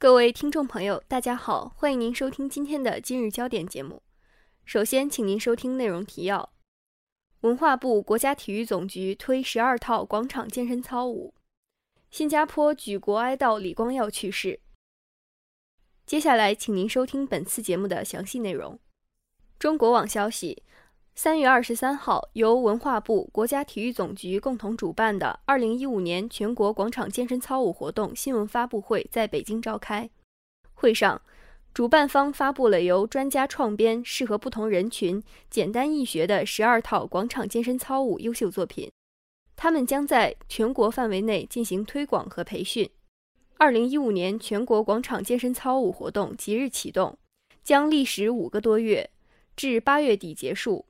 各位听众朋友，大家好，欢迎您收听今天的今日焦点节目。首先，请您收听内容提要：文化部、国家体育总局推十二套广场健身操舞；新加坡举国哀悼李光耀去世。接下来，请您收听本次节目的详细内容。中国网消息。三月二十三号，由文化部、国家体育总局共同主办的二零一五年全国广场健身操舞活动新闻发布会在北京召开。会上，主办方发布了由专家创编、适合不同人群、简单易学的十二套广场健身操舞优秀作品，他们将在全国范围内进行推广和培训。二零一五年全国广场健身操舞活动即日启动，将历时五个多月，至八月底结束。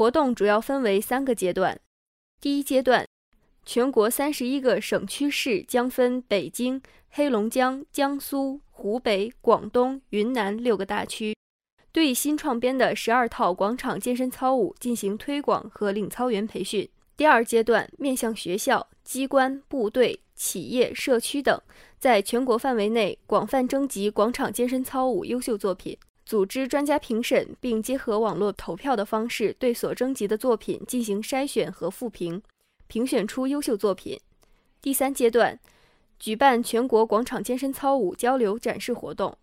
活动主要分为三个阶段。第一阶段，全国三十一个省区市将分北京、黑龙江、江苏、湖北、广东、云南六个大区，对新创编的十二套广场健身操舞进行推广和领操员培训。第二阶段，面向学校、机关、部队、企业、社区等，在全国范围内广泛征集广场健身操舞优秀作品。组织专家评审，并结合网络投票的方式，对所征集的作品进行筛选和复评，评选出优秀作品。第三阶段，举办全国广场健身操舞交流展示活动。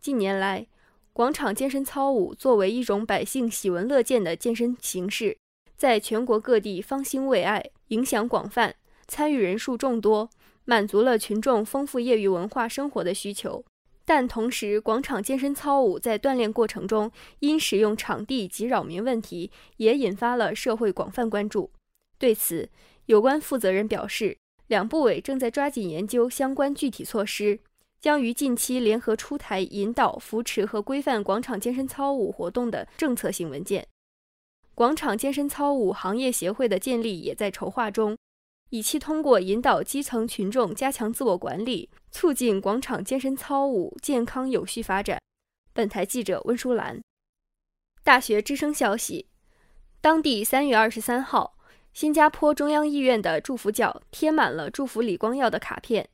近年来，广场健身操舞作为一种百姓喜闻乐见的健身形式，在全国各地方兴未艾，影响广泛，参与人数众多，满足了群众丰富业余文化生活的需求。但同时，广场健身操舞在锻炼过程中因使用场地及扰民问题，也引发了社会广泛关注。对此，有关负责人表示，两部委正在抓紧研究相关具体措施，将于近期联合出台引导、扶持和规范广场健身操舞活动的政策性文件。广场健身操舞行业协会的建立也在筹划中。以期通过引导基层群众加强自我管理，促进广场健身操舞健康有序发展。本台记者温淑兰。大学之声消息：当地三月二十三号，新加坡中央医院的祝福角贴满了祝福李光耀的卡片。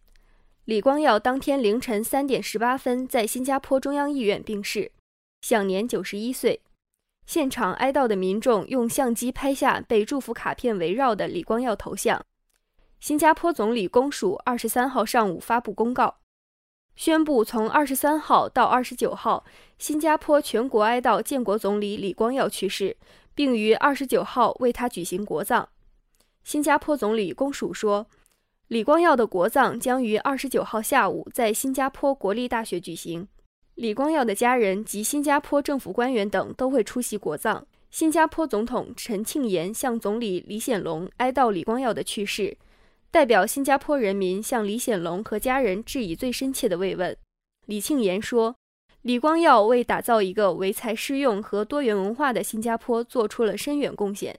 李光耀当天凌晨三点十八分在新加坡中央医院病逝，享年九十一岁。现场哀悼的民众用相机拍下被祝福卡片围绕的李光耀头像。新加坡总理公署二十三号上午发布公告，宣布从二十三号到二十九号，新加坡全国哀悼建国总理李光耀去世，并于二十九号为他举行国葬。新加坡总理公署说，李光耀的国葬将于二十九号下午在新加坡国立大学举行，李光耀的家人及新加坡政府官员等都会出席国葬。新加坡总统陈庆炎向总理李显龙哀悼李光耀的去世。代表新加坡人民向李显龙和家人致以最深切的慰问。李庆炎说：“李光耀为打造一个唯才适用和多元文化的新加坡做出了深远贡献。”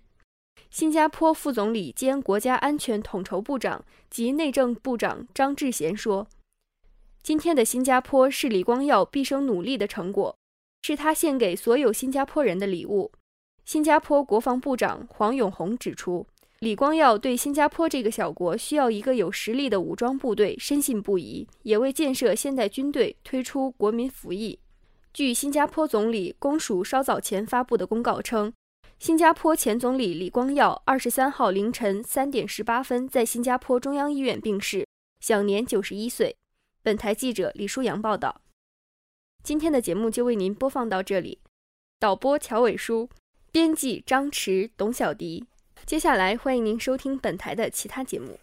新加坡副总理兼国家安全统筹部长及内政部长张志贤说：“今天的新加坡是李光耀毕生努力的成果，是他献给所有新加坡人的礼物。”新加坡国防部长黄永红指出。李光耀对新加坡这个小国需要一个有实力的武装部队深信不疑，也为建设现代军队推出国民服役。据新加坡总理公署稍早前发布的公告称，新加坡前总理李光耀二十三号凌晨三点十八分在新加坡中央医院病逝，享年九十一岁。本台记者李舒阳报道。今天的节目就为您播放到这里，导播乔伟书，编辑张驰、董小迪。接下来，欢迎您收听本台的其他节目。